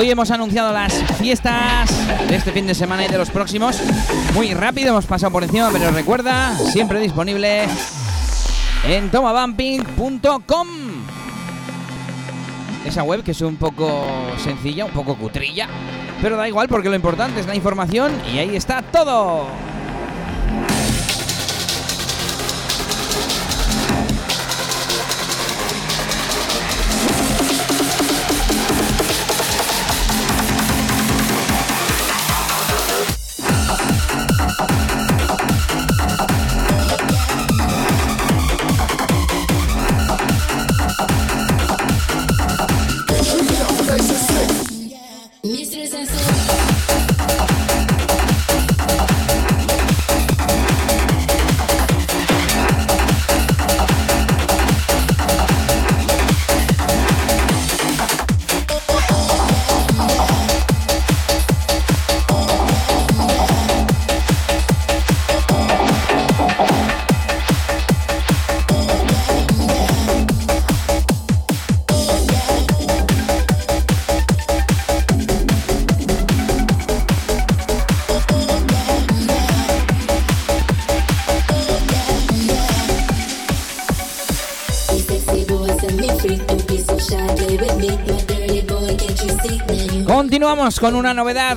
Hoy hemos anunciado las fiestas de este fin de semana y de los próximos. Muy rápido, hemos pasado por encima, pero recuerda, siempre disponible en tomabumping.com. Esa web que es un poco sencilla, un poco cutrilla, pero da igual porque lo importante es la información y ahí está todo. Con una novedad.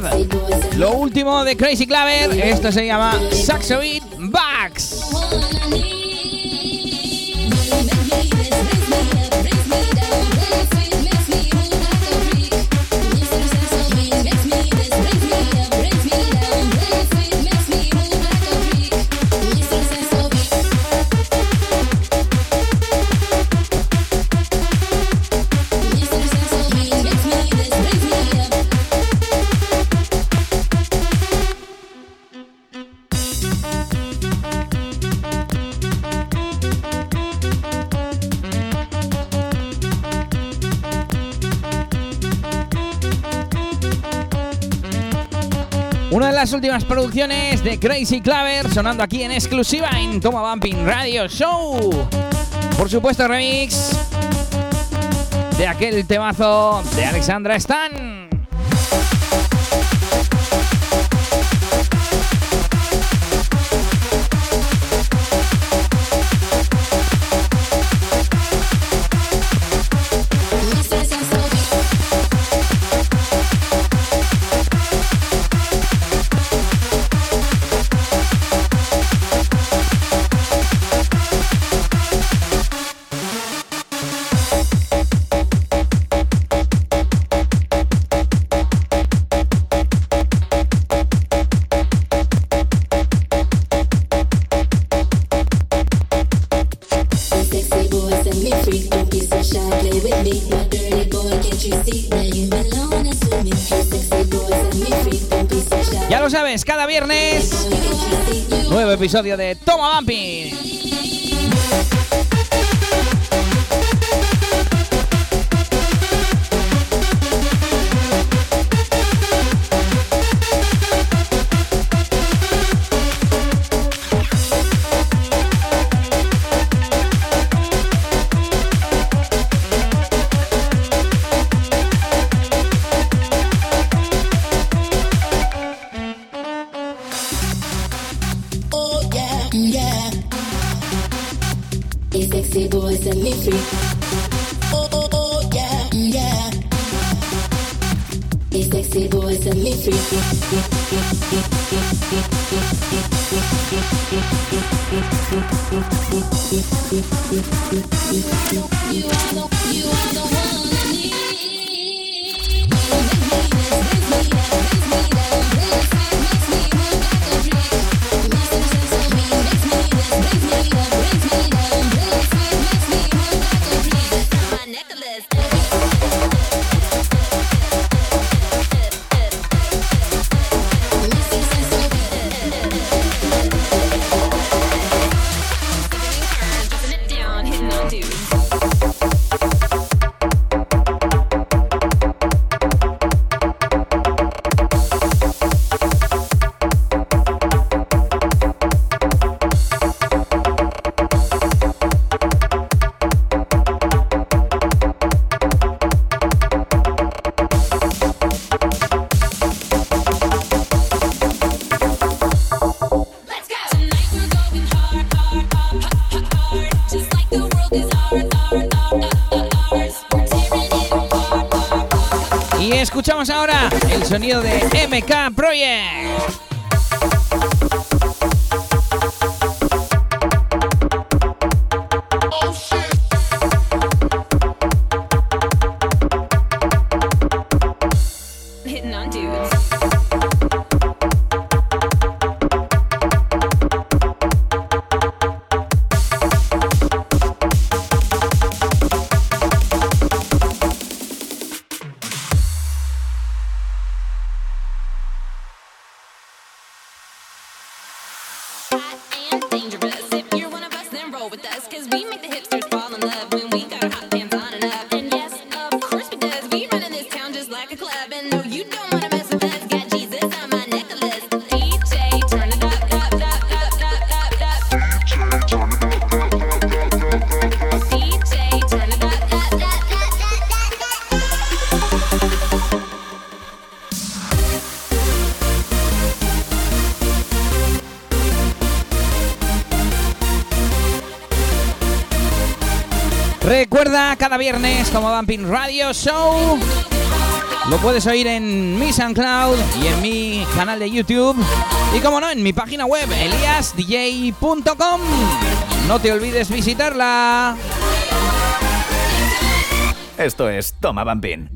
Lo último de Crazy Claver, esto se llama Saxo Beat producciones de Crazy Claver sonando aquí en exclusiva en Toma Bumping Radio Show. Por supuesto, remix de aquel temazo de Alexandra Stan. Episodio de Toma Bumping. sonido de MK. viernes como Bumping Radio Show. Lo puedes oír en mi SoundCloud y en mi canal de YouTube. Y como no, en mi página web, eliasdj.com. No te olvides visitarla. Esto es Toma Bumping.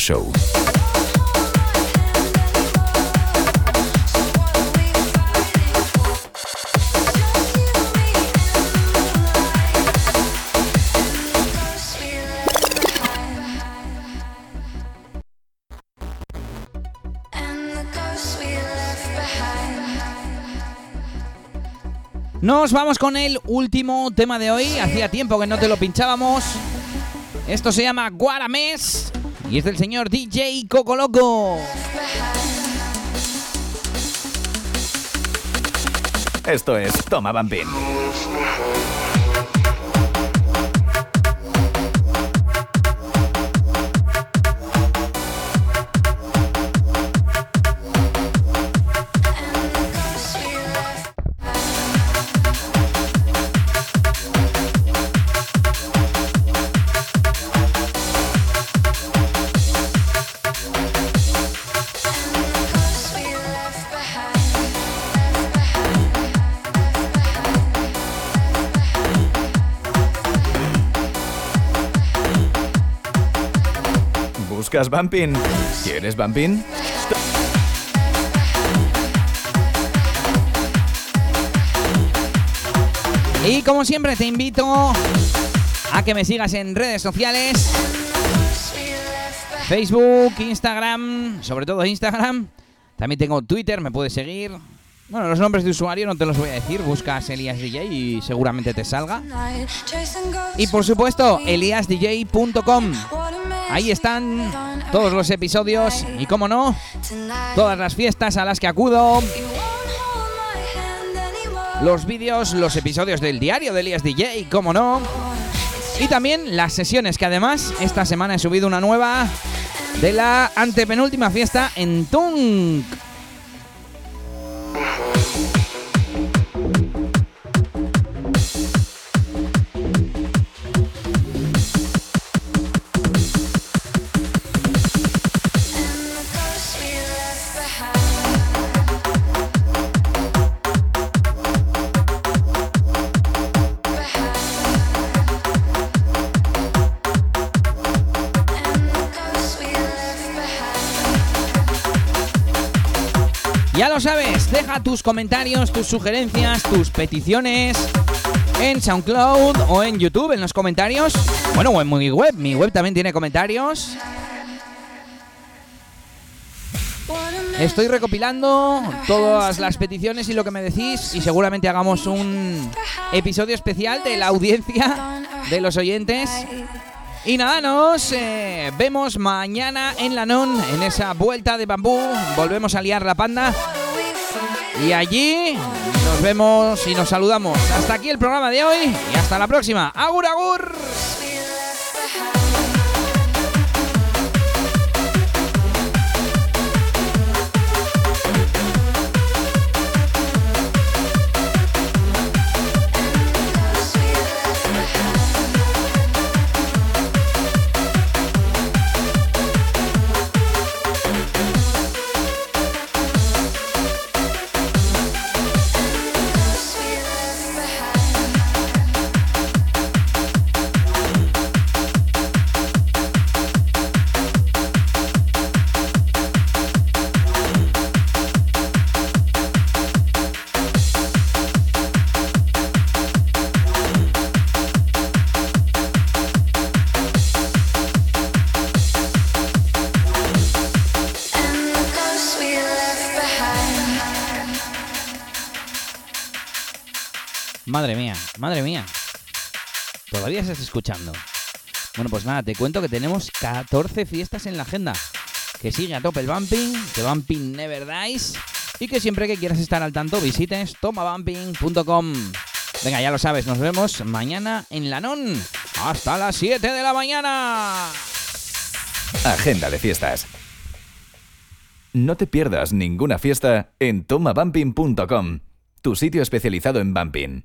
Show. Nos vamos con el último tema de hoy. Hacía tiempo que no te lo pinchábamos. Esto se llama Guaramés. Y es del señor DJ Coco Loco. Esto es Toma Bambín. ¿Buscas Bumping? ¿Quieres Bumping? Y como siempre te invito a que me sigas en redes sociales. Facebook, Instagram, sobre todo Instagram. También tengo Twitter, me puedes seguir. Bueno, los nombres de usuario no te los voy a decir. Buscas Elias DJ y seguramente te salga. Y por supuesto, eliasdj.com. Ahí están todos los episodios y, como no, todas las fiestas a las que acudo. Los vídeos, los episodios del diario de Elias DJ, como no. Y también las sesiones que además esta semana he subido una nueva de la antepenúltima fiesta en Tunk. Tus comentarios, tus sugerencias, tus peticiones en SoundCloud o en YouTube en los comentarios. Bueno, o en mi web, mi web también tiene comentarios. Estoy recopilando todas las peticiones y lo que me decís y seguramente hagamos un episodio especial de la audiencia, de los oyentes. Y nada, nos eh, vemos mañana en la NON, en esa vuelta de bambú. Volvemos a liar la panda. Y allí nos vemos y nos saludamos. Hasta aquí el programa de hoy y hasta la próxima. ¡Agur, agur! Madre mía, madre mía. Todavía estás escuchando. Bueno, pues nada, te cuento que tenemos 14 fiestas en la agenda. Que sigue a tope el bumping, que bumping never dies. Y que siempre que quieras estar al tanto visites tomabumping.com. Venga, ya lo sabes, nos vemos mañana en la NON. Hasta las 7 de la mañana. Agenda de fiestas. No te pierdas ninguna fiesta en tomabumping.com, tu sitio especializado en bumping.